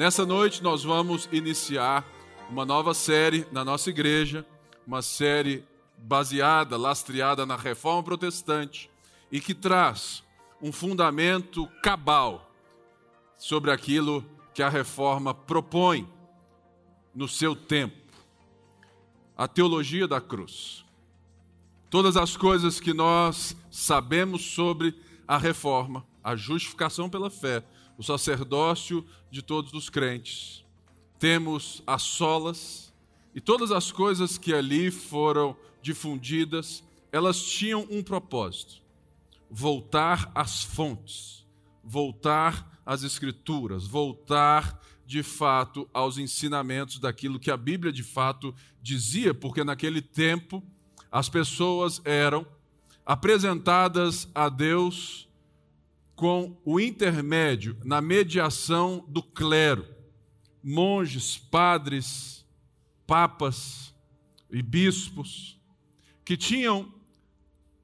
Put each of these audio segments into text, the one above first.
Nessa noite nós vamos iniciar uma nova série na nossa igreja, uma série baseada, lastreada na reforma protestante e que traz um fundamento cabal sobre aquilo que a reforma propõe no seu tempo. A teologia da cruz. Todas as coisas que nós sabemos sobre a reforma, a justificação pela fé, o sacerdócio de todos os crentes. Temos as solas e todas as coisas que ali foram difundidas, elas tinham um propósito: voltar às fontes, voltar às escrituras, voltar de fato aos ensinamentos daquilo que a Bíblia de fato dizia, porque naquele tempo as pessoas eram apresentadas a Deus com o intermédio, na mediação do clero, monges, padres, papas e bispos, que tinham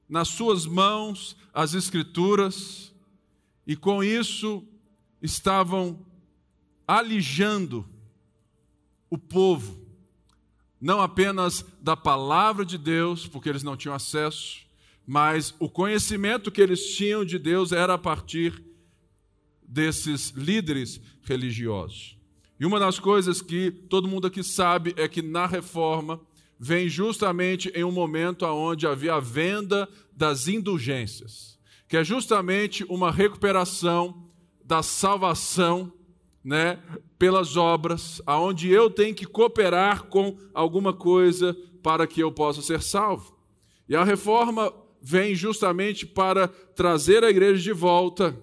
nas suas mãos as Escrituras e com isso estavam alijando o povo, não apenas da palavra de Deus, porque eles não tinham acesso, mas o conhecimento que eles tinham de Deus era a partir desses líderes religiosos. E uma das coisas que todo mundo aqui sabe é que na reforma vem justamente em um momento onde havia a venda das indulgências, que é justamente uma recuperação da salvação, né, pelas obras, aonde eu tenho que cooperar com alguma coisa para que eu possa ser salvo. E a reforma vem justamente para trazer a igreja de volta,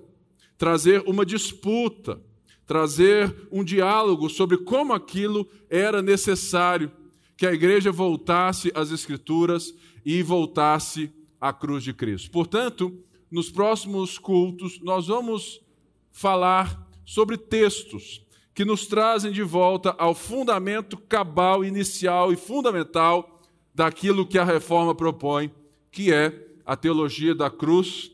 trazer uma disputa, trazer um diálogo sobre como aquilo era necessário, que a igreja voltasse às Escrituras e voltasse à cruz de Cristo. Portanto, nos próximos cultos, nós vamos falar sobre textos que nos trazem de volta ao fundamento cabal, inicial e fundamental daquilo que a reforma propõe, que é a teologia da cruz,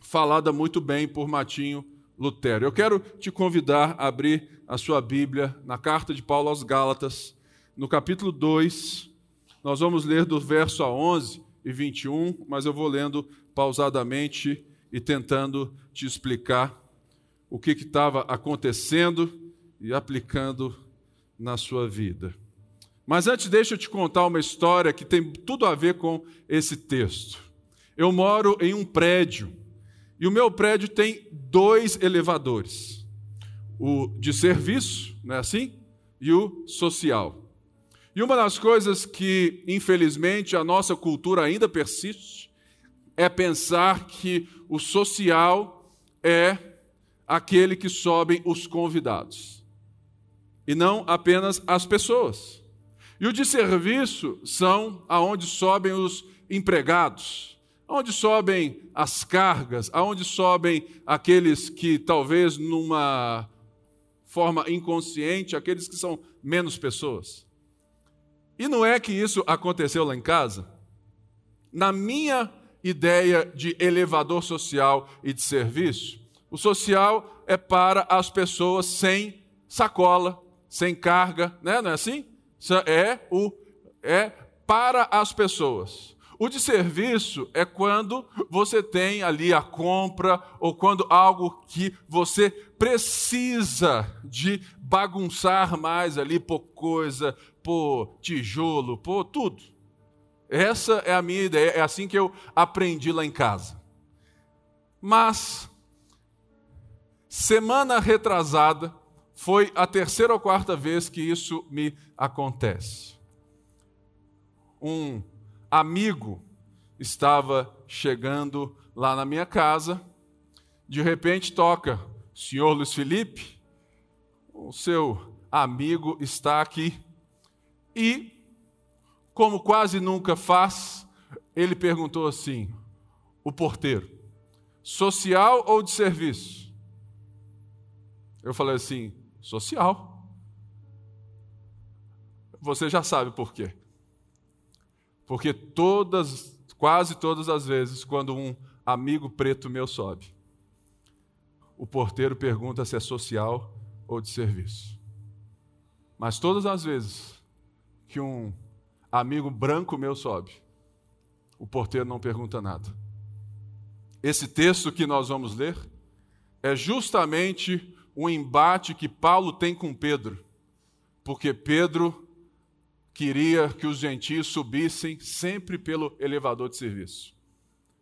falada muito bem por Matinho Lutero. Eu quero te convidar a abrir a sua Bíblia na carta de Paulo aos Gálatas, no capítulo 2. Nós vamos ler do verso a 11 e 21, mas eu vou lendo pausadamente e tentando te explicar o que estava acontecendo e aplicando na sua vida. Mas antes, deixa eu te contar uma história que tem tudo a ver com esse texto. Eu moro em um prédio e o meu prédio tem dois elevadores: o de serviço, não é assim? E o social. E uma das coisas que, infelizmente, a nossa cultura ainda persiste é pensar que o social é aquele que sobem os convidados e não apenas as pessoas. E o de serviço são aonde sobem os empregados Aonde sobem as cargas, aonde sobem aqueles que talvez numa forma inconsciente, aqueles que são menos pessoas. E não é que isso aconteceu lá em casa? Na minha ideia de elevador social e de serviço, o social é para as pessoas sem sacola, sem carga, né? não é assim? É, o, é para as pessoas. O de serviço é quando você tem ali a compra ou quando algo que você precisa de bagunçar mais ali por coisa, por tijolo, por tudo. Essa é a minha ideia, é assim que eu aprendi lá em casa. Mas, semana retrasada, foi a terceira ou quarta vez que isso me acontece. Um amigo estava chegando lá na minha casa, de repente toca, senhor Luiz Felipe, o seu amigo está aqui. E, como quase nunca faz, ele perguntou assim: o porteiro, social ou de serviço? Eu falei assim: social. Você já sabe por quê. Porque todas, quase todas as vezes, quando um amigo preto meu sobe, o porteiro pergunta se é social ou de serviço. Mas todas as vezes que um amigo branco meu sobe, o porteiro não pergunta nada. Esse texto que nós vamos ler é justamente o embate que Paulo tem com Pedro, porque Pedro queria que os gentios subissem sempre pelo elevador de serviço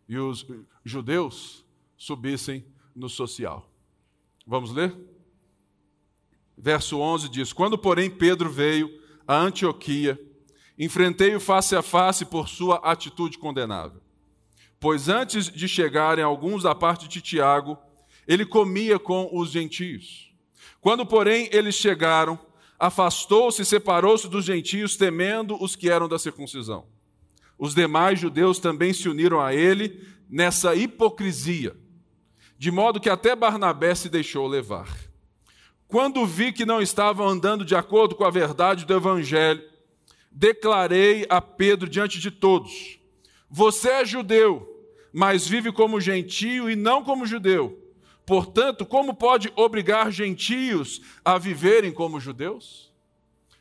e os judeus subissem no social. Vamos ler? Verso 11 diz: Quando, porém, Pedro veio a Antioquia, enfrentei-o face a face por sua atitude condenável. Pois antes de chegarem alguns da parte de Tiago, ele comia com os gentios. Quando, porém, eles chegaram, afastou-se e separou-se dos gentios, temendo os que eram da circuncisão. Os demais judeus também se uniram a ele nessa hipocrisia, de modo que até Barnabé se deixou levar. Quando vi que não estavam andando de acordo com a verdade do evangelho, declarei a Pedro diante de todos: Você é judeu, mas vive como gentio e não como judeu. Portanto, como pode obrigar gentios a viverem como judeus?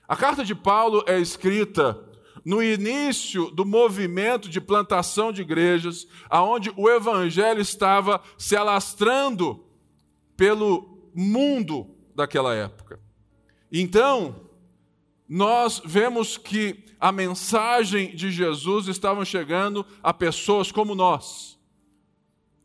A carta de Paulo é escrita no início do movimento de plantação de igrejas, aonde o evangelho estava se alastrando pelo mundo daquela época. Então, nós vemos que a mensagem de Jesus estava chegando a pessoas como nós,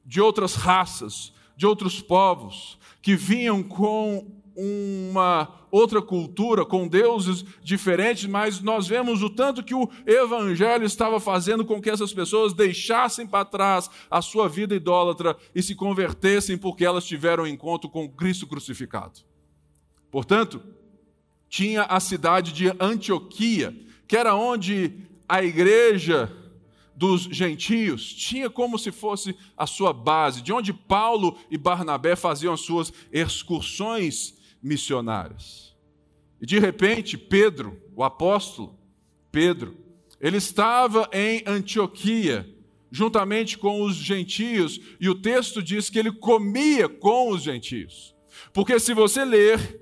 de outras raças, de outros povos, que vinham com uma outra cultura, com deuses diferentes, mas nós vemos o tanto que o evangelho estava fazendo com que essas pessoas deixassem para trás a sua vida idólatra e se convertessem porque elas tiveram encontro com Cristo crucificado. Portanto, tinha a cidade de Antioquia, que era onde a igreja dos gentios tinha como se fosse a sua base, de onde Paulo e Barnabé faziam as suas excursões missionárias. E de repente, Pedro, o apóstolo Pedro, ele estava em Antioquia, juntamente com os gentios, e o texto diz que ele comia com os gentios. Porque se você ler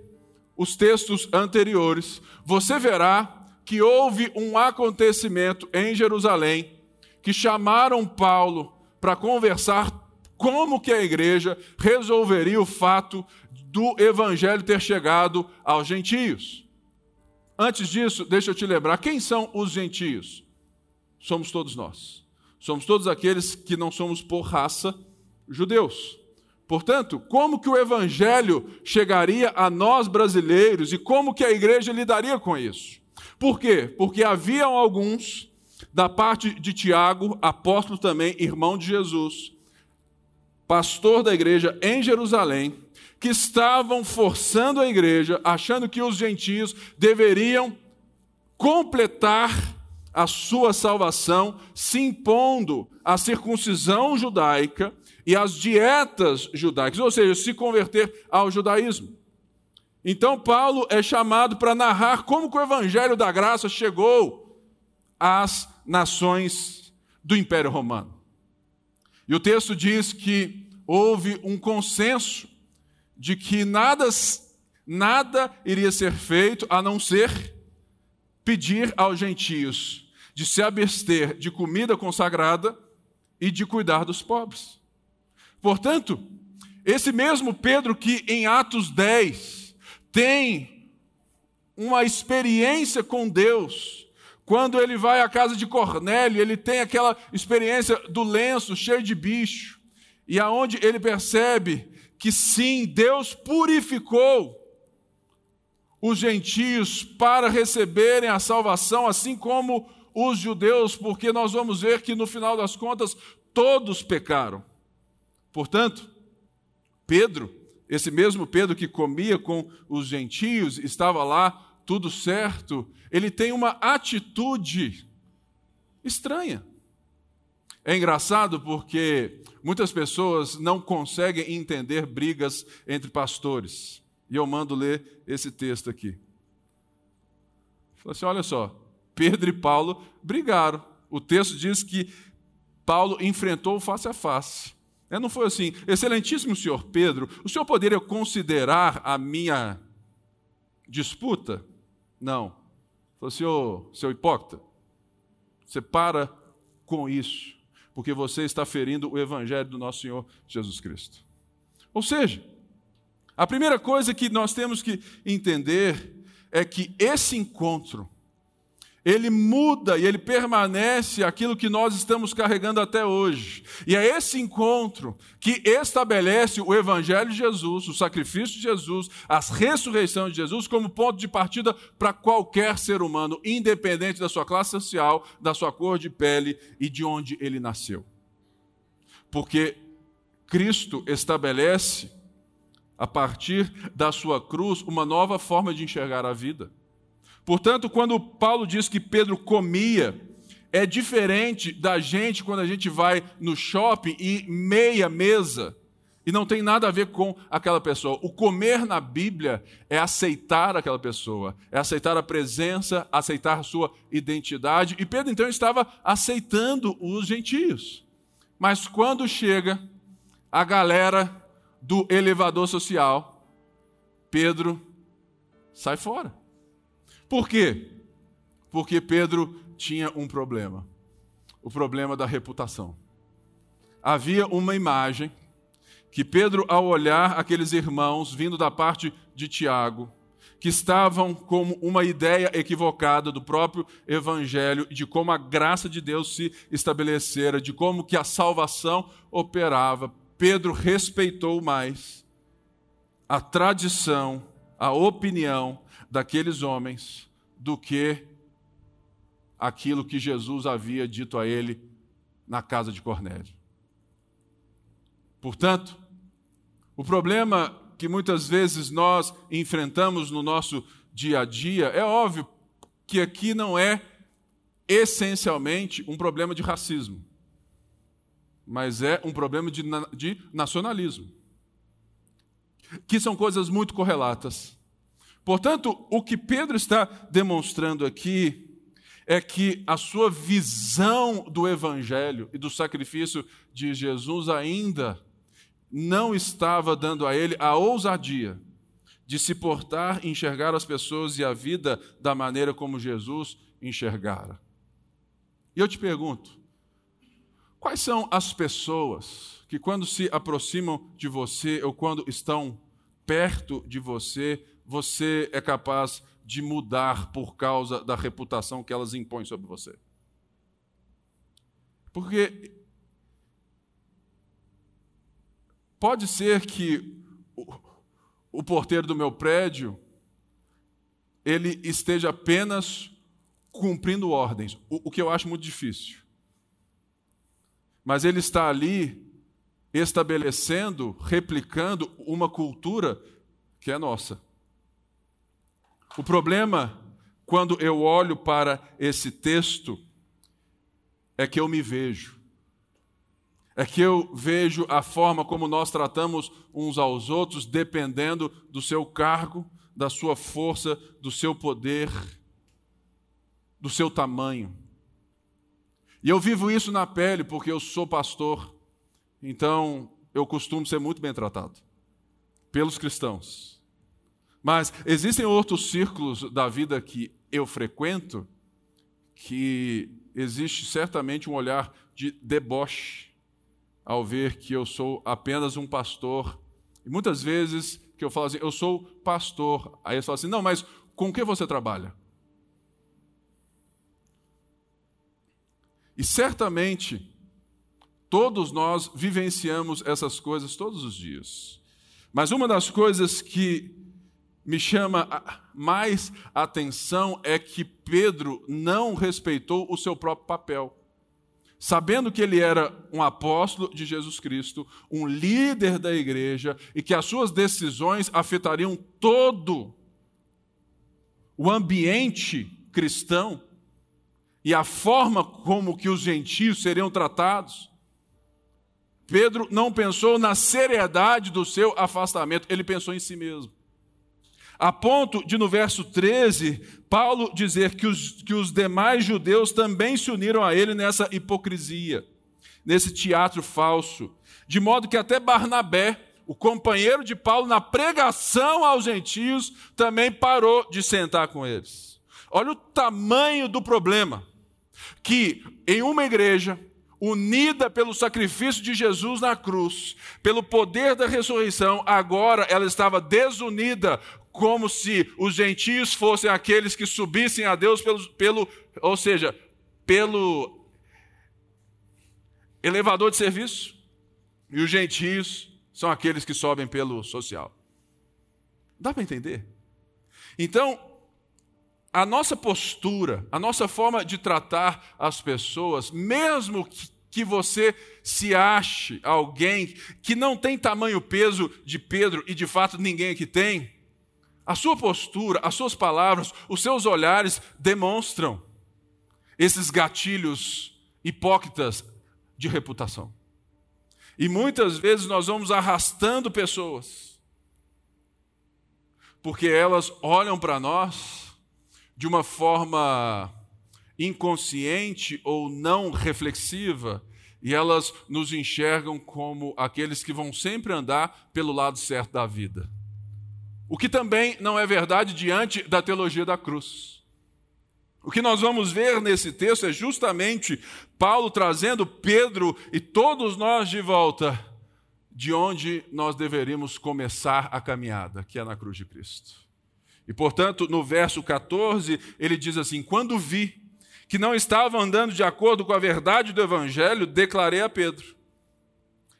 os textos anteriores, você verá que houve um acontecimento em Jerusalém que chamaram Paulo para conversar como que a igreja resolveria o fato do evangelho ter chegado aos gentios. Antes disso, deixa eu te lembrar, quem são os gentios? Somos todos nós. Somos todos aqueles que não somos por raça judeus. Portanto, como que o evangelho chegaria a nós brasileiros e como que a igreja lidaria com isso? Por quê? Porque haviam alguns da parte de Tiago, apóstolo também, irmão de Jesus, pastor da igreja em Jerusalém, que estavam forçando a igreja, achando que os gentios deveriam completar a sua salvação, se impondo a circuncisão judaica e as dietas judaicas, ou seja, se converter ao judaísmo. Então Paulo é chamado para narrar como o evangelho da graça chegou às nações do Império Romano. E o texto diz que houve um consenso de que nada, nada iria ser feito a não ser pedir aos gentios de se abster de comida consagrada e de cuidar dos pobres. Portanto, esse mesmo Pedro que em Atos 10 tem uma experiência com Deus, quando ele vai à casa de Cornélio, ele tem aquela experiência do lenço cheio de bicho, e aonde ele percebe que sim, Deus purificou os gentios para receberem a salvação, assim como os judeus, porque nós vamos ver que no final das contas todos pecaram. Portanto, Pedro, esse mesmo Pedro que comia com os gentios, estava lá, tudo certo, ele tem uma atitude estranha. É engraçado porque muitas pessoas não conseguem entender brigas entre pastores. E eu mando ler esse texto aqui. Fala assim: olha só, Pedro e Paulo brigaram. O texto diz que Paulo enfrentou face a face. É, não foi assim, excelentíssimo senhor Pedro, o senhor poderia considerar a minha disputa? Não. Falou ô, seu hipócrita, você para com isso, porque você está ferindo o evangelho do nosso Senhor Jesus Cristo. Ou seja, a primeira coisa que nós temos que entender é que esse encontro ele muda e ele permanece aquilo que nós estamos carregando até hoje. E é esse encontro que estabelece o Evangelho de Jesus, o sacrifício de Jesus, a ressurreição de Jesus, como ponto de partida para qualquer ser humano, independente da sua classe social, da sua cor de pele e de onde ele nasceu. Porque Cristo estabelece, a partir da sua cruz, uma nova forma de enxergar a vida. Portanto, quando Paulo diz que Pedro comia, é diferente da gente quando a gente vai no shopping e meia mesa e não tem nada a ver com aquela pessoa. O comer na Bíblia é aceitar aquela pessoa, é aceitar a presença, aceitar a sua identidade. E Pedro então estava aceitando os gentios. Mas quando chega a galera do elevador social, Pedro sai fora. Por quê? Porque Pedro tinha um problema: o problema da reputação. Havia uma imagem que Pedro, ao olhar aqueles irmãos vindo da parte de Tiago, que estavam com uma ideia equivocada do próprio evangelho, de como a graça de Deus se estabelecera, de como que a salvação operava, Pedro respeitou mais a tradição, a opinião daqueles homens do que aquilo que Jesus havia dito a ele na casa de Cornélio. Portanto, o problema que muitas vezes nós enfrentamos no nosso dia a dia, é óbvio que aqui não é essencialmente um problema de racismo, mas é um problema de, de nacionalismo, que são coisas muito correlatas. Portanto, o que Pedro está demonstrando aqui é que a sua visão do Evangelho e do sacrifício de Jesus ainda não estava dando a ele a ousadia de se portar e enxergar as pessoas e a vida da maneira como Jesus enxergara. E eu te pergunto, quais são as pessoas que, quando se aproximam de você ou quando estão perto de você, você é capaz de mudar por causa da reputação que elas impõem sobre você. Porque pode ser que o, o porteiro do meu prédio ele esteja apenas cumprindo ordens, o, o que eu acho muito difícil. Mas ele está ali estabelecendo, replicando uma cultura que é nossa. O problema, quando eu olho para esse texto, é que eu me vejo. É que eu vejo a forma como nós tratamos uns aos outros, dependendo do seu cargo, da sua força, do seu poder, do seu tamanho. E eu vivo isso na pele porque eu sou pastor, então eu costumo ser muito bem tratado pelos cristãos. Mas existem outros círculos da vida que eu frequento que existe certamente um olhar de deboche ao ver que eu sou apenas um pastor. E muitas vezes que eu falo assim, eu sou pastor. Aí eles falam assim, não, mas com que você trabalha? E certamente todos nós vivenciamos essas coisas todos os dias. Mas uma das coisas que me chama mais atenção é que Pedro não respeitou o seu próprio papel. Sabendo que ele era um apóstolo de Jesus Cristo, um líder da igreja e que as suas decisões afetariam todo o ambiente cristão e a forma como que os gentios seriam tratados, Pedro não pensou na seriedade do seu afastamento, ele pensou em si mesmo. A ponto de, no verso 13, Paulo dizer que os, que os demais judeus também se uniram a ele nessa hipocrisia, nesse teatro falso, de modo que até Barnabé o companheiro de Paulo na pregação aos gentios, também parou de sentar com eles. Olha o tamanho do problema. Que em uma igreja, unida pelo sacrifício de Jesus na cruz, pelo poder da ressurreição, agora ela estava desunida, como se os gentios fossem aqueles que subissem a Deus pelo, pelo ou seja, pelo elevador de serviço, e os gentios são aqueles que sobem pelo social. Dá para entender? Então, a nossa postura, a nossa forma de tratar as pessoas, mesmo que você se ache alguém que não tem tamanho peso de Pedro e de fato ninguém aqui tem, a sua postura, as suas palavras, os seus olhares demonstram esses gatilhos hipócritas de reputação. E muitas vezes nós vamos arrastando pessoas, porque elas olham para nós de uma forma inconsciente ou não reflexiva, e elas nos enxergam como aqueles que vão sempre andar pelo lado certo da vida. O que também não é verdade diante da teologia da cruz. O que nós vamos ver nesse texto é justamente Paulo trazendo Pedro e todos nós de volta de onde nós deveríamos começar a caminhada, que é na cruz de Cristo. E portanto, no verso 14, ele diz assim: Quando vi que não estavam andando de acordo com a verdade do evangelho, declarei a Pedro.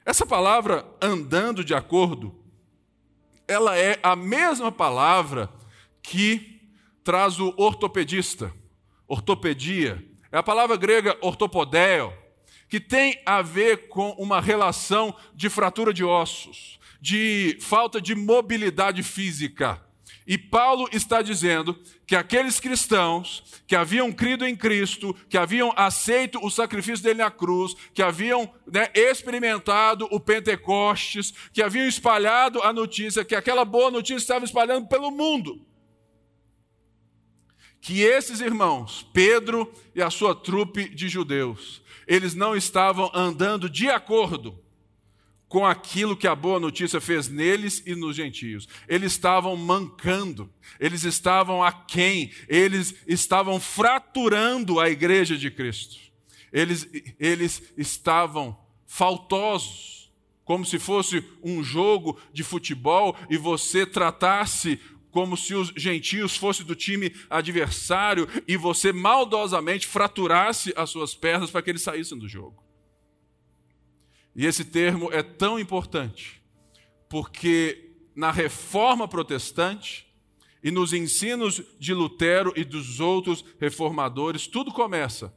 Essa palavra andando de acordo, ela é a mesma palavra que traz o ortopedista ortopedia, é a palavra grega ortopodeo, que tem a ver com uma relação de fratura de ossos, de falta de mobilidade física. E Paulo está dizendo que aqueles cristãos que haviam crido em Cristo, que haviam aceito o sacrifício dele na cruz, que haviam né, experimentado o Pentecostes, que haviam espalhado a notícia, que aquela boa notícia estava espalhando pelo mundo que esses irmãos, Pedro e a sua trupe de judeus, eles não estavam andando de acordo com aquilo que a boa notícia fez neles e nos gentios. Eles estavam mancando, eles estavam aquém, eles estavam fraturando a igreja de Cristo. Eles, eles estavam faltosos, como se fosse um jogo de futebol e você tratasse como se os gentios fossem do time adversário e você maldosamente fraturasse as suas pernas para que eles saíssem do jogo. E esse termo é tão importante, porque na reforma protestante e nos ensinos de Lutero e dos outros reformadores, tudo começa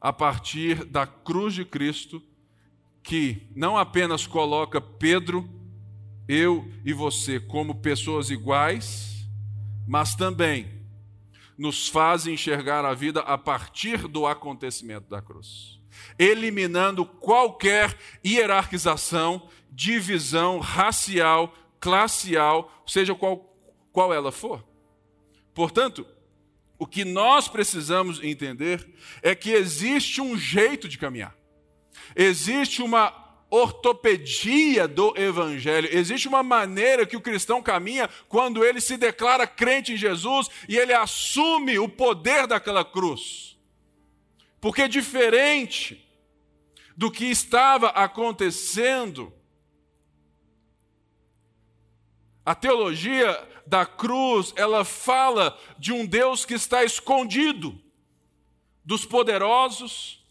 a partir da cruz de Cristo, que não apenas coloca Pedro eu e você como pessoas iguais, mas também nos faz enxergar a vida a partir do acontecimento da cruz, eliminando qualquer hierarquização, divisão racial, classial, seja qual, qual ela for. Portanto, o que nós precisamos entender é que existe um jeito de caminhar, existe uma ortopedia do evangelho. Existe uma maneira que o cristão caminha quando ele se declara crente em Jesus e ele assume o poder daquela cruz. Porque diferente do que estava acontecendo, a teologia da cruz, ela fala de um Deus que está escondido dos poderosos,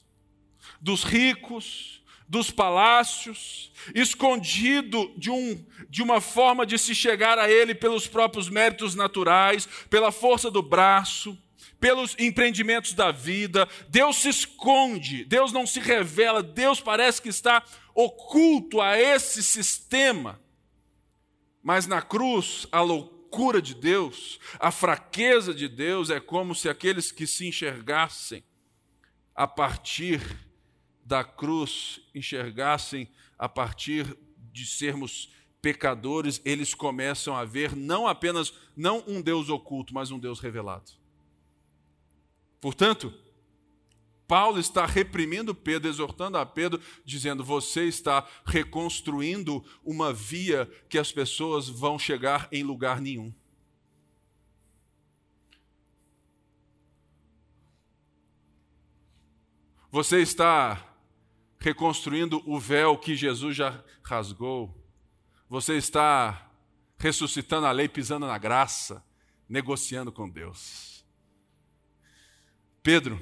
dos ricos, dos palácios, escondido de, um, de uma forma de se chegar a Ele pelos próprios méritos naturais, pela força do braço, pelos empreendimentos da vida. Deus se esconde, Deus não se revela, Deus parece que está oculto a esse sistema. Mas na cruz, a loucura de Deus, a fraqueza de Deus é como se aqueles que se enxergassem a partir da cruz enxergassem a partir de sermos pecadores, eles começam a ver não apenas não um Deus oculto, mas um Deus revelado. Portanto, Paulo está reprimindo Pedro, exortando a Pedro, dizendo: Você está reconstruindo uma via que as pessoas vão chegar em lugar nenhum. Você está reconstruindo o véu que Jesus já rasgou. Você está ressuscitando a lei, pisando na graça, negociando com Deus. Pedro,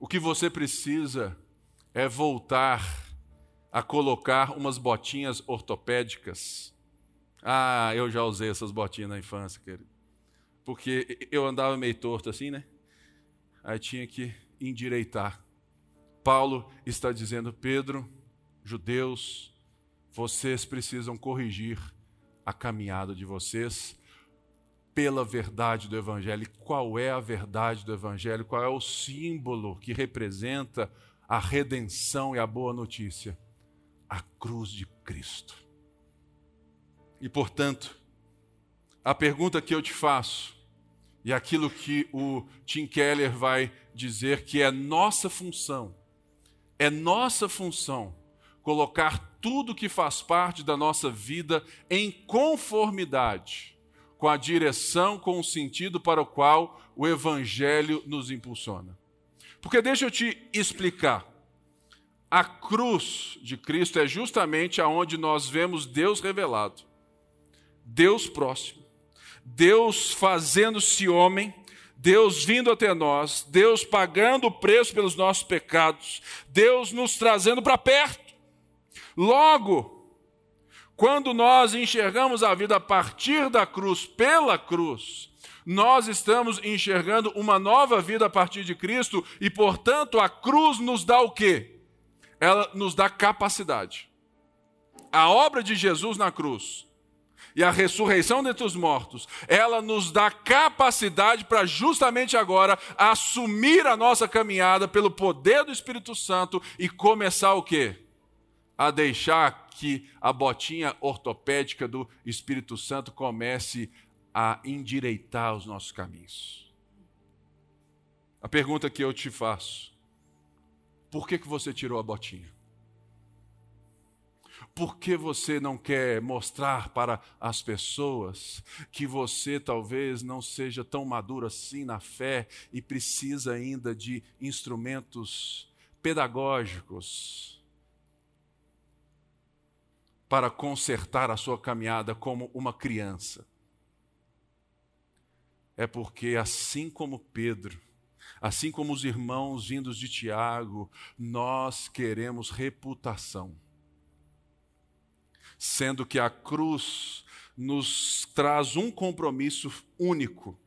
o que você precisa é voltar a colocar umas botinhas ortopédicas. Ah, eu já usei essas botinhas na infância, querido. Porque eu andava meio torto assim, né? Aí tinha que endireitar. Paulo está dizendo, Pedro, judeus, vocês precisam corrigir a caminhada de vocês pela verdade do Evangelho. Qual é a verdade do Evangelho? Qual é o símbolo que representa a redenção e a boa notícia? A cruz de Cristo. E portanto, a pergunta que eu te faço, e aquilo que o Tim Keller vai dizer que é nossa função, é nossa função colocar tudo que faz parte da nossa vida em conformidade com a direção, com o sentido para o qual o Evangelho nos impulsiona. Porque deixa eu te explicar. A cruz de Cristo é justamente aonde nós vemos Deus revelado, Deus próximo, Deus fazendo-se homem, Deus vindo até nós, Deus pagando o preço pelos nossos pecados, Deus nos trazendo para perto. Logo, quando nós enxergamos a vida a partir da cruz, pela cruz, nós estamos enxergando uma nova vida a partir de Cristo e, portanto, a cruz nos dá o quê? Ela nos dá capacidade. A obra de Jesus na cruz e a ressurreição dentre os mortos, ela nos dá capacidade para justamente agora assumir a nossa caminhada pelo poder do Espírito Santo e começar o quê? A deixar que a botinha ortopédica do Espírito Santo comece a endireitar os nossos caminhos. A pergunta que eu te faço: por que, que você tirou a botinha? Por que você não quer mostrar para as pessoas que você talvez não seja tão maduro assim na fé e precisa ainda de instrumentos pedagógicos para consertar a sua caminhada como uma criança. É porque, assim como Pedro, assim como os irmãos vindos de Tiago, nós queremos reputação. Sendo que a cruz nos traz um compromisso único: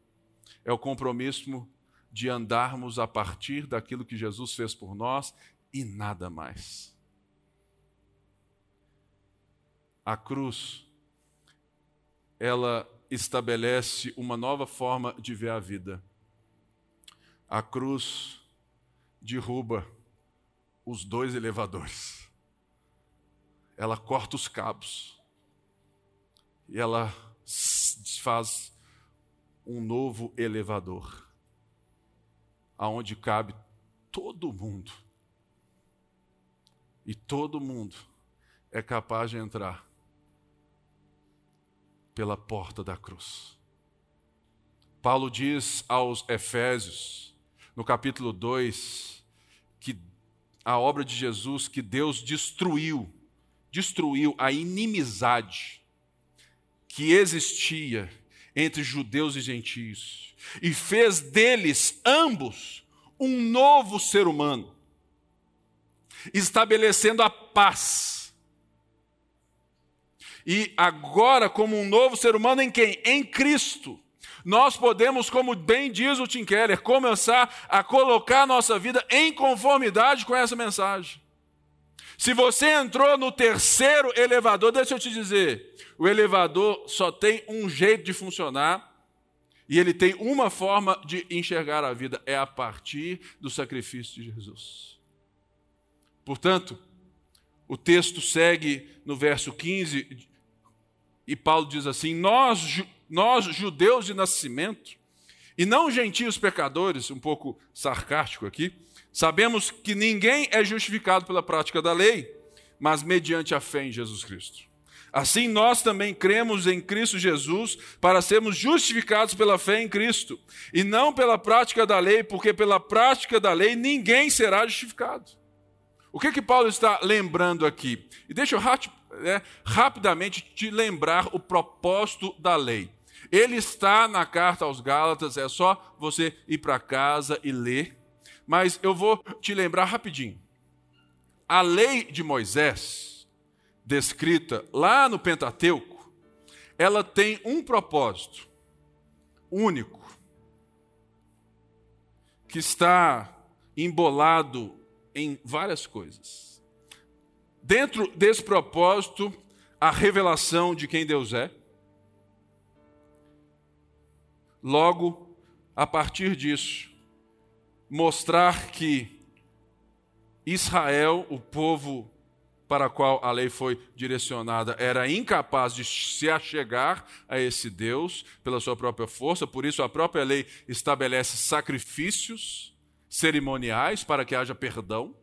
é o compromisso de andarmos a partir daquilo que Jesus fez por nós e nada mais. A cruz, ela estabelece uma nova forma de ver a vida. A cruz derruba os dois elevadores. Ela corta os cabos. E ela faz um novo elevador, aonde cabe todo mundo. E todo mundo é capaz de entrar pela porta da cruz. Paulo diz aos Efésios, no capítulo 2, que a obra de Jesus, que Deus destruiu, destruiu a inimizade que existia entre judeus e gentios, e fez deles ambos um novo ser humano, estabelecendo a paz e agora, como um novo ser humano em quem? Em Cristo. Nós podemos, como bem diz o Tim Keller, começar a colocar a nossa vida em conformidade com essa mensagem. Se você entrou no terceiro elevador, deixa eu te dizer, o elevador só tem um jeito de funcionar e ele tem uma forma de enxergar a vida, é a partir do sacrifício de Jesus. Portanto, o texto segue no verso 15 e Paulo diz assim: nós, nós judeus de nascimento, e não gentios pecadores, um pouco sarcástico aqui, Sabemos que ninguém é justificado pela prática da lei, mas mediante a fé em Jesus Cristo. Assim, nós também cremos em Cristo Jesus para sermos justificados pela fé em Cristo, e não pela prática da lei, porque pela prática da lei ninguém será justificado. O que que Paulo está lembrando aqui? E deixa eu né, rapidamente te lembrar o propósito da lei. Ele está na carta aos Gálatas, é só você ir para casa e ler. Mas eu vou te lembrar rapidinho. A lei de Moisés, descrita lá no Pentateuco, ela tem um propósito único, que está embolado em várias coisas. Dentro desse propósito, a revelação de quem Deus é. Logo, a partir disso, mostrar que Israel, o povo para qual a lei foi direcionada, era incapaz de se achegar a esse Deus pela sua própria força, por isso a própria lei estabelece sacrifícios cerimoniais para que haja perdão,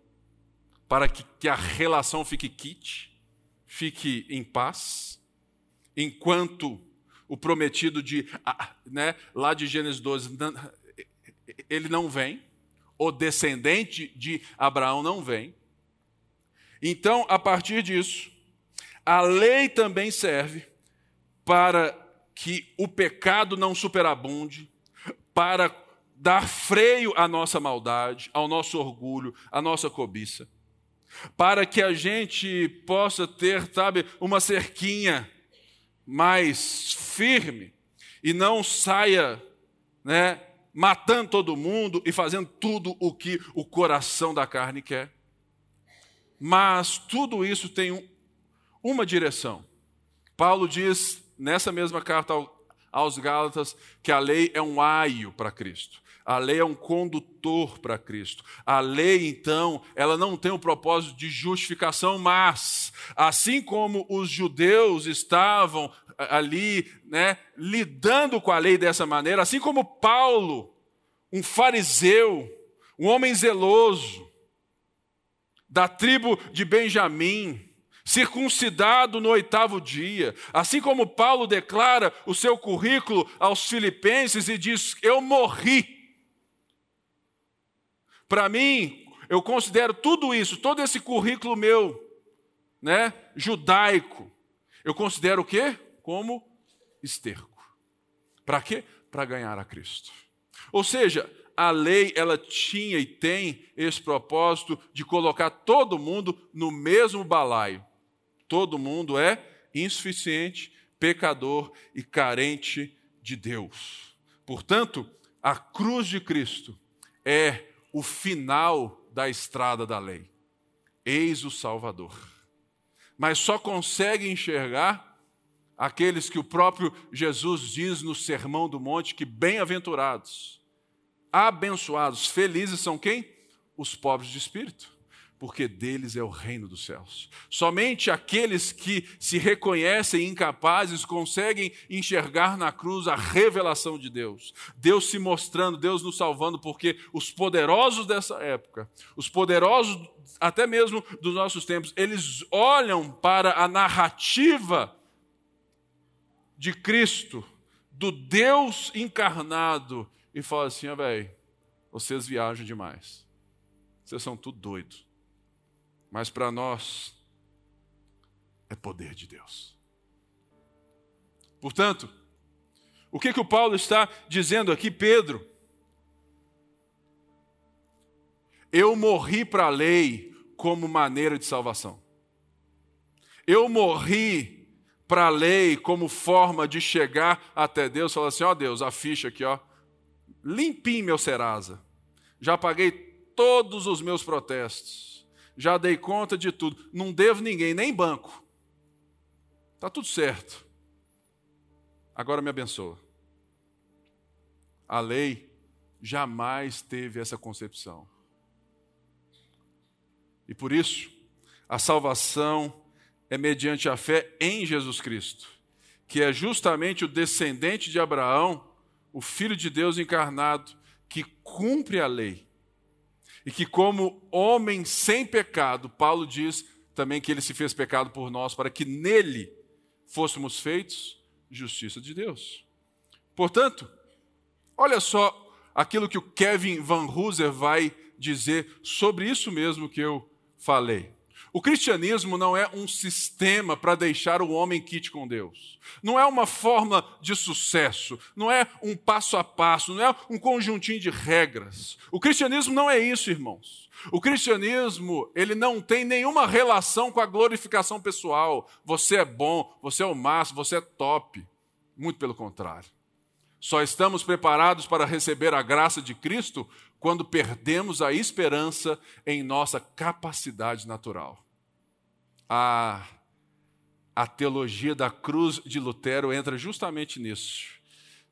para que, que a relação fique quite, fique em paz, enquanto o prometido de né, lá de Gênesis 12, ele não vem, o descendente de Abraão não vem. Então, a partir disso, a lei também serve para que o pecado não superabunde, para dar freio à nossa maldade, ao nosso orgulho, à nossa cobiça, para que a gente possa ter, sabe, uma cerquinha mais firme e não saia, né, matando todo mundo e fazendo tudo o que o coração da carne quer. Mas tudo isso tem um, uma direção. Paulo diz nessa mesma carta aos Gálatas que a lei é um aio para Cristo. A lei é um condutor para Cristo. A lei, então, ela não tem o propósito de justificação, mas, assim como os judeus estavam ali, né, lidando com a lei dessa maneira, assim como Paulo, um fariseu, um homem zeloso, da tribo de Benjamim, circuncidado no oitavo dia. Assim como Paulo declara o seu currículo aos Filipenses e diz: Eu morri para mim, eu considero tudo isso, todo esse currículo meu, né, judaico, eu considero o quê? Como esterco. Para quê? Para ganhar a Cristo. Ou seja, a lei ela tinha e tem esse propósito de colocar todo mundo no mesmo balaio. Todo mundo é insuficiente, pecador e carente de Deus. Portanto, a cruz de Cristo é o final da estrada da lei. Eis o Salvador. Mas só consegue enxergar aqueles que o próprio Jesus diz no Sermão do Monte que bem-aventurados, abençoados, felizes são quem? Os pobres de espírito porque deles é o reino dos céus. Somente aqueles que se reconhecem incapazes conseguem enxergar na cruz a revelação de Deus. Deus se mostrando, Deus nos salvando, porque os poderosos dessa época, os poderosos até mesmo dos nossos tempos, eles olham para a narrativa de Cristo, do Deus encarnado, e falam assim: ah, velho, vocês viajam demais. Vocês são tudo doidos mas para nós é poder de Deus. Portanto, o que, que o Paulo está dizendo aqui, Pedro? Eu morri para a lei como maneira de salvação. Eu morri para a lei como forma de chegar até Deus. Falar assim: ó Deus, a ficha aqui, ó, limpinho meu Serasa. Já paguei todos os meus protestos já dei conta de tudo, não devo ninguém, nem banco. Está tudo certo. Agora me abençoa. A lei jamais teve essa concepção. E por isso, a salvação é mediante a fé em Jesus Cristo, que é justamente o descendente de Abraão, o Filho de Deus encarnado, que cumpre a lei E que, como homem sem pecado, Paulo diz também que ele se fez pecado por nós, para que nele fôssemos feitos justiça de Deus. Portanto, olha só aquilo que o Kevin Van Hooser vai dizer sobre isso mesmo que eu falei. O cristianismo não é um sistema para deixar o homem quite com Deus. Não é uma forma de sucesso. Não é um passo a passo. Não é um conjuntinho de regras. O cristianismo não é isso, irmãos. O cristianismo, ele não tem nenhuma relação com a glorificação pessoal. Você é bom, você é o máximo, você é top. Muito pelo contrário. Só estamos preparados para receber a graça de Cristo quando perdemos a esperança em nossa capacidade natural. A, a teologia da cruz de Lutero entra justamente nisso,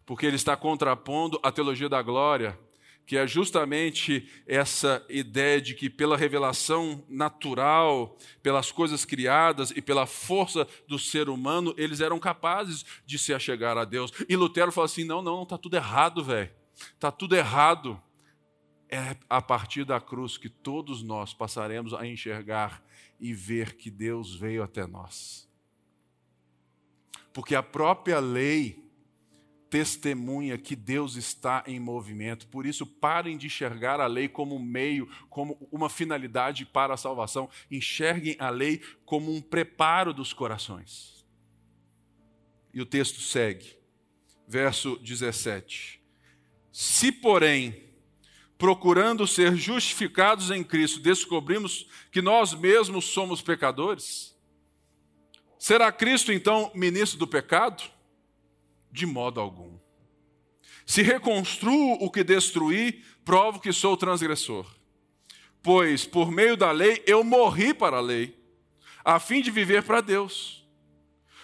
porque ele está contrapondo a teologia da glória, que é justamente essa ideia de que pela revelação natural, pelas coisas criadas e pela força do ser humano, eles eram capazes de se achegar a Deus. E Lutero fala assim: não, não, está tudo errado, velho. Está tudo errado. É a partir da cruz que todos nós passaremos a enxergar e ver que Deus veio até nós. Porque a própria lei testemunha que Deus está em movimento. Por isso, parem de enxergar a lei como um meio, como uma finalidade para a salvação. Enxerguem a lei como um preparo dos corações. E o texto segue, verso 17. Se, porém, procurando ser justificados em Cristo, descobrimos que nós mesmos somos pecadores, será Cristo então ministro do pecado? De modo algum. Se reconstruo o que destruí, provo que sou transgressor. Pois por meio da lei eu morri para a lei, a fim de viver para Deus.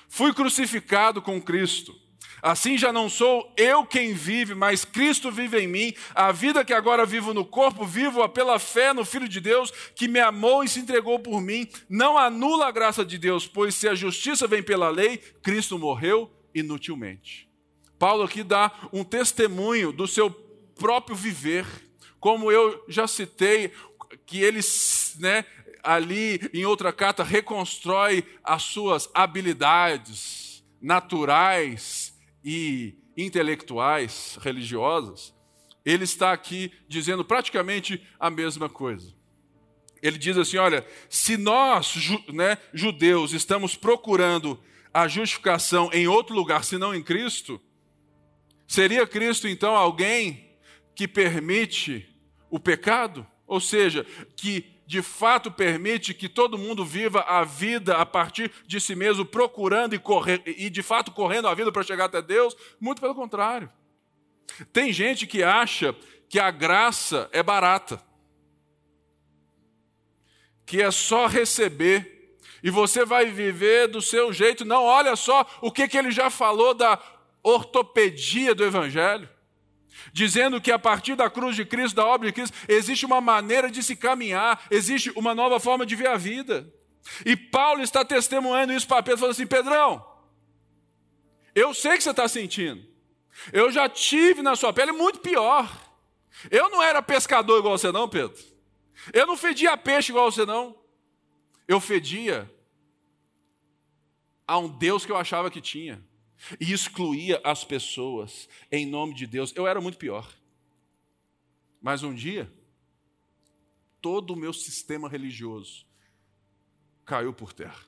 Fui crucificado com Cristo. Assim já não sou eu quem vive, mas Cristo vive em mim. A vida que agora vivo no corpo, vivo-a pela fé no Filho de Deus, que me amou e se entregou por mim. Não anula a graça de Deus, pois se a justiça vem pela lei, Cristo morreu inutilmente. Paulo aqui dá um testemunho do seu próprio viver, como eu já citei, que ele, né, ali em outra carta, reconstrói as suas habilidades naturais e intelectuais, religiosas. Ele está aqui dizendo praticamente a mesma coisa. Ele diz assim: olha, se nós, né, judeus, estamos procurando a justificação em outro lugar senão em Cristo, seria Cristo então alguém que permite o pecado? Ou seja, que de fato permite que todo mundo viva a vida a partir de si mesmo, procurando e, correr, e de fato correndo a vida para chegar até Deus? Muito pelo contrário. Tem gente que acha que a graça é barata, que é só receber e você vai viver do seu jeito. Não, olha só o que, que ele já falou da ortopedia do Evangelho. Dizendo que a partir da cruz de Cristo, da obra de Cristo, existe uma maneira de se caminhar, existe uma nova forma de ver a vida. E Paulo está testemunhando isso para Pedro, falando assim: Pedrão, eu sei que você está sentindo, eu já tive na sua pele muito pior. Eu não era pescador igual você, não, Pedro. Eu não fedia peixe igual você, não eu fedia a um Deus que eu achava que tinha e excluía as pessoas em nome de Deus. Eu era muito pior. Mas um dia, todo o meu sistema religioso caiu por terra.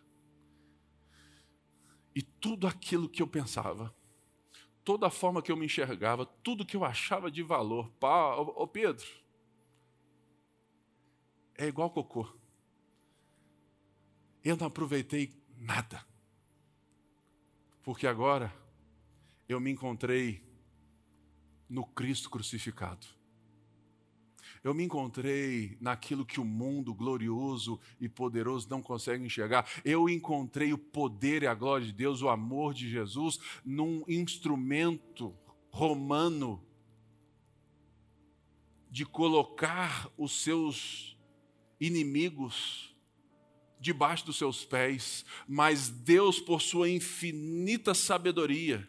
E tudo aquilo que eu pensava, toda a forma que eu me enxergava, tudo que eu achava de valor, pá, ô, ô Pedro, é igual cocô. Eu não aproveitei nada. Porque agora eu me encontrei no Cristo crucificado. Eu me encontrei naquilo que o mundo glorioso e poderoso não consegue enxergar. Eu encontrei o poder e a glória de Deus, o amor de Jesus, num instrumento romano de colocar os seus inimigos debaixo dos seus pés, mas Deus, por sua infinita sabedoria,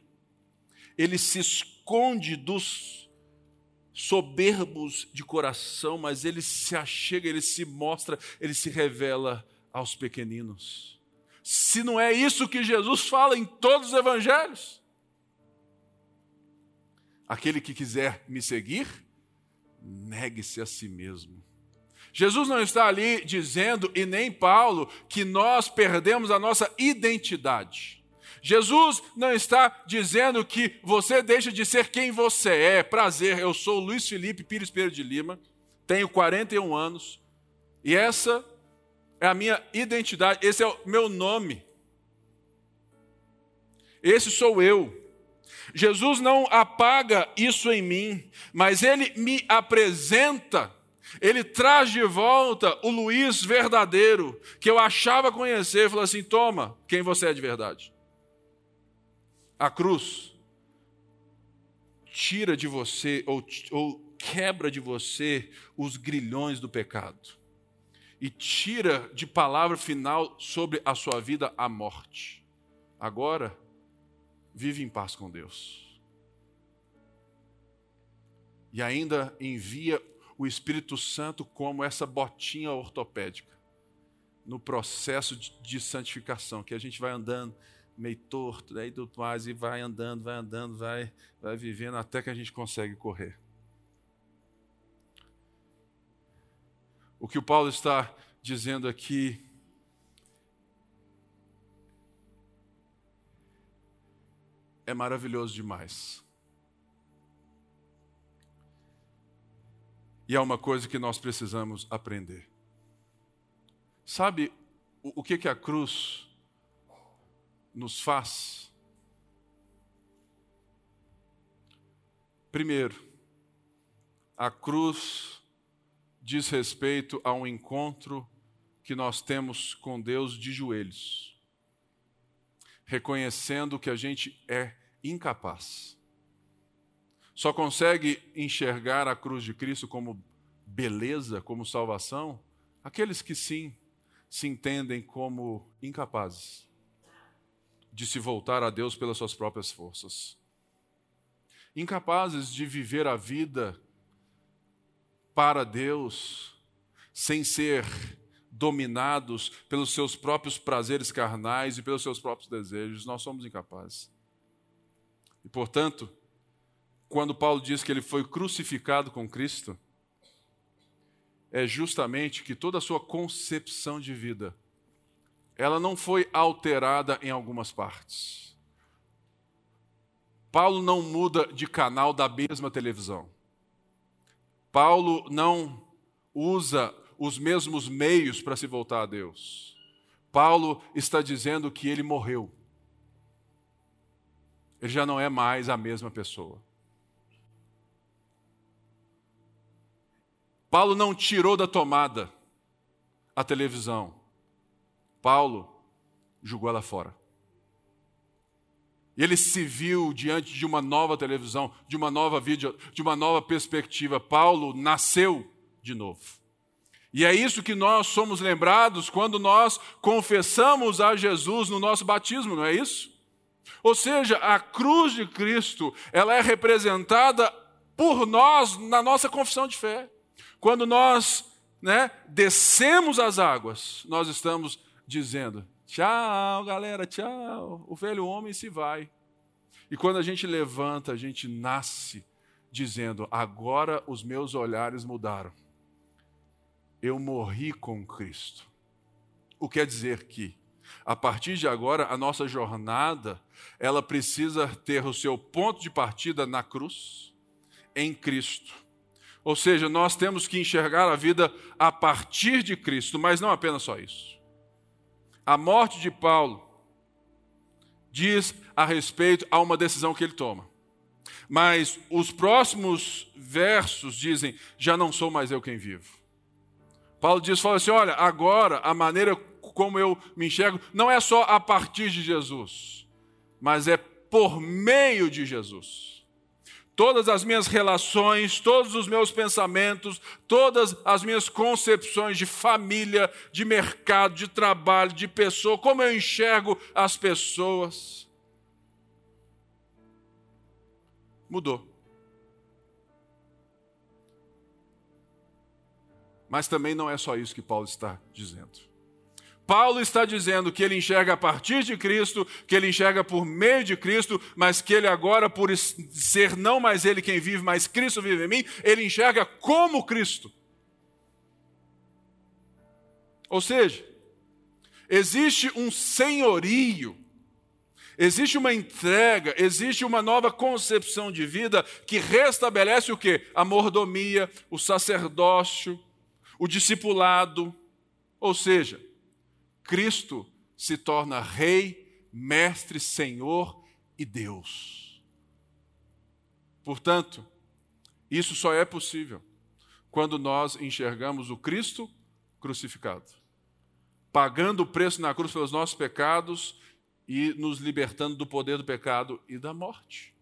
ele se esconde dos soberbos de coração, mas ele se achega, ele se mostra, ele se revela aos pequeninos. Se não é isso que Jesus fala em todos os evangelhos, aquele que quiser me seguir, negue-se a si mesmo. Jesus não está ali dizendo, e nem Paulo, que nós perdemos a nossa identidade. Jesus não está dizendo que você deixa de ser quem você é. Prazer, eu sou Luiz Felipe Pires Pereira de Lima, tenho 41 anos, e essa é a minha identidade, esse é o meu nome. Esse sou eu. Jesus não apaga isso em mim, mas ele me apresenta, ele traz de volta o Luiz verdadeiro, que eu achava conhecer, falou assim: toma, quem você é de verdade. A cruz tira de você ou, ou quebra de você os grilhões do pecado e tira de palavra final sobre a sua vida a morte. Agora, vive em paz com Deus. E ainda envia o Espírito Santo como essa botinha ortopédica no processo de santificação, que a gente vai andando meio torto, daí tudo mais, e vai andando, vai andando, vai, vai vivendo até que a gente consegue correr. O que o Paulo está dizendo aqui é maravilhoso demais. E é uma coisa que nós precisamos aprender. Sabe o, o que, que a cruz nos faz? Primeiro, a cruz diz respeito a um encontro que nós temos com Deus de joelhos, reconhecendo que a gente é incapaz. Só consegue enxergar a cruz de Cristo como beleza, como salvação, aqueles que sim se entendem como incapazes de se voltar a Deus pelas suas próprias forças. Incapazes de viver a vida para Deus sem ser dominados pelos seus próprios prazeres carnais e pelos seus próprios desejos. Nós somos incapazes. E, portanto, quando Paulo diz que ele foi crucificado com Cristo, é justamente que toda a sua concepção de vida ela não foi alterada em algumas partes. Paulo não muda de canal da mesma televisão. Paulo não usa os mesmos meios para se voltar a Deus. Paulo está dizendo que ele morreu. Ele já não é mais a mesma pessoa. Paulo não tirou da tomada a televisão. Paulo jogou ela fora. Ele se viu diante de uma nova televisão, de uma nova vídeo, de uma nova perspectiva. Paulo nasceu de novo. E é isso que nós somos lembrados quando nós confessamos a Jesus no nosso batismo, não é isso? Ou seja, a cruz de Cristo, ela é representada por nós na nossa confissão de fé. Quando nós né, descemos as águas, nós estamos dizendo: tchau, galera, tchau. O velho homem se vai. E quando a gente levanta, a gente nasce dizendo: agora os meus olhares mudaram. Eu morri com Cristo. O que quer dizer que, a partir de agora, a nossa jornada, ela precisa ter o seu ponto de partida na cruz, em Cristo. Ou seja, nós temos que enxergar a vida a partir de Cristo, mas não apenas só isso. A morte de Paulo diz a respeito a uma decisão que ele toma. Mas os próximos versos dizem: já não sou mais eu quem vivo. Paulo diz, fala assim: olha, agora a maneira como eu me enxergo não é só a partir de Jesus, mas é por meio de Jesus Todas as minhas relações, todos os meus pensamentos, todas as minhas concepções de família, de mercado, de trabalho, de pessoa, como eu enxergo as pessoas. Mudou. Mas também não é só isso que Paulo está dizendo. Paulo está dizendo que ele enxerga a partir de Cristo, que ele enxerga por meio de Cristo, mas que ele agora, por ser não mais ele quem vive, mas Cristo vive em mim, ele enxerga como Cristo. Ou seja, existe um senhorio, existe uma entrega, existe uma nova concepção de vida que restabelece o que? A mordomia, o sacerdócio, o discipulado. Ou seja, Cristo se torna Rei, Mestre, Senhor e Deus. Portanto, isso só é possível quando nós enxergamos o Cristo crucificado, pagando o preço na cruz pelos nossos pecados e nos libertando do poder do pecado e da morte.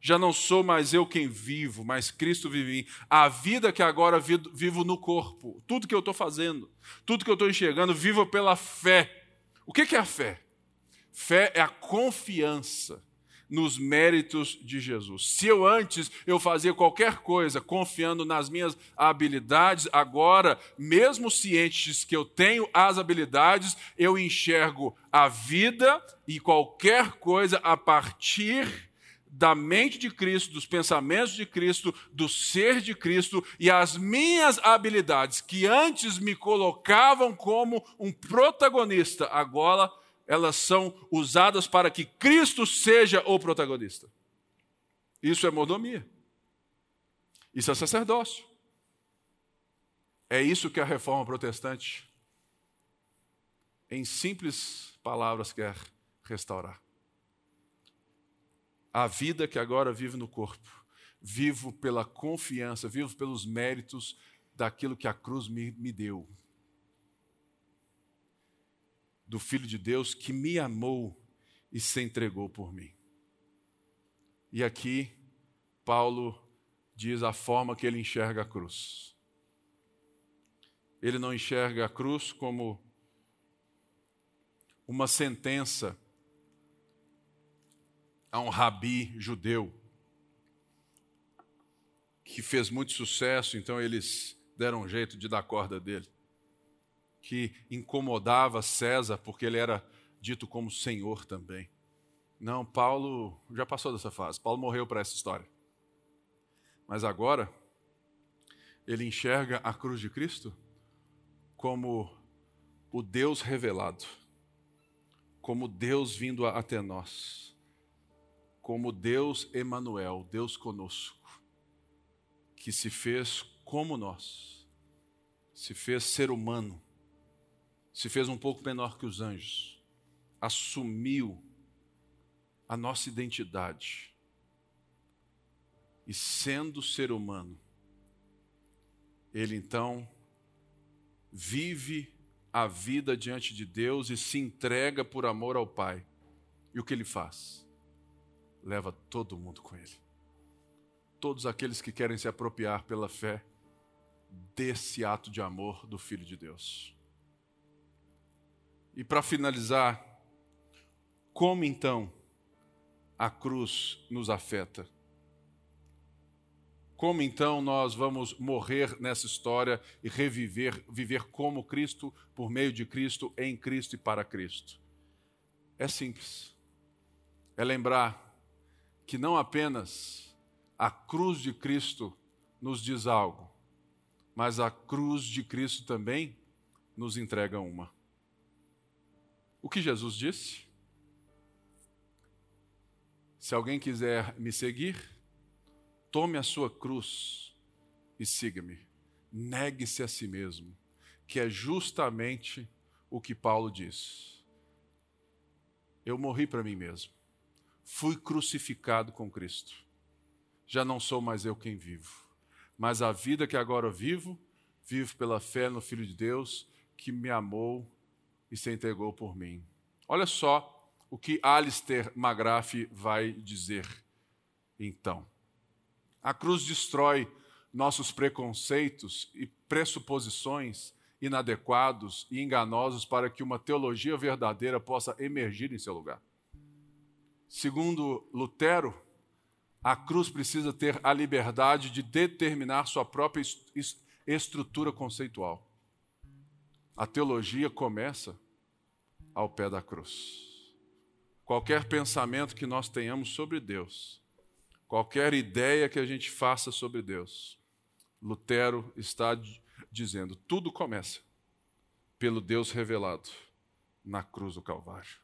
Já não sou mais eu quem vivo, mas Cristo vive em mim. A vida que agora vivo no corpo, tudo que eu estou fazendo, tudo que eu estou enxergando, vivo pela fé. O que é a fé? Fé é a confiança nos méritos de Jesus. Se eu antes eu fazia qualquer coisa confiando nas minhas habilidades, agora, mesmo cientes que eu tenho as habilidades, eu enxergo a vida e qualquer coisa a partir da mente de Cristo, dos pensamentos de Cristo, do ser de Cristo e as minhas habilidades, que antes me colocavam como um protagonista, agora elas são usadas para que Cristo seja o protagonista. Isso é mordomia. Isso é sacerdócio. É isso que a reforma protestante, em simples palavras, quer restaurar a vida que agora vivo no corpo. Vivo pela confiança, vivo pelos méritos daquilo que a cruz me, me deu. Do Filho de Deus que me amou e se entregou por mim. E aqui, Paulo diz a forma que ele enxerga a cruz. Ele não enxerga a cruz como uma sentença a um rabi judeu que fez muito sucesso, então eles deram um jeito de dar corda dele, que incomodava César porque ele era dito como senhor também. Não, Paulo já passou dessa fase. Paulo morreu para essa história. Mas agora ele enxerga a cruz de Cristo como o Deus revelado, como Deus vindo até nós como Deus Emanuel, Deus conosco, que se fez como nós, se fez ser humano, se fez um pouco menor que os anjos, assumiu a nossa identidade e sendo ser humano, ele então vive a vida diante de Deus e se entrega por amor ao Pai. E o que ele faz? Leva todo mundo com ele. Todos aqueles que querem se apropriar pela fé desse ato de amor do Filho de Deus. E para finalizar, como então a cruz nos afeta? Como então nós vamos morrer nessa história e reviver, viver como Cristo, por meio de Cristo, em Cristo e para Cristo? É simples. É lembrar que não apenas a cruz de Cristo nos diz algo, mas a cruz de Cristo também nos entrega uma. O que Jesus disse? Se alguém quiser me seguir, tome a sua cruz e siga-me. Negue-se a si mesmo, que é justamente o que Paulo diz. Eu morri para mim mesmo fui crucificado com Cristo. Já não sou mais eu quem vivo, mas a vida que agora vivo, vivo pela fé no Filho de Deus que me amou e se entregou por mim. Olha só o que Alistair McGrath vai dizer então. A cruz destrói nossos preconceitos e pressuposições inadequados e enganosos para que uma teologia verdadeira possa emergir em seu lugar. Segundo Lutero, a cruz precisa ter a liberdade de determinar sua própria estrutura conceitual. A teologia começa ao pé da cruz. Qualquer pensamento que nós tenhamos sobre Deus, qualquer ideia que a gente faça sobre Deus, Lutero está dizendo: tudo começa pelo Deus revelado na cruz do Calvário.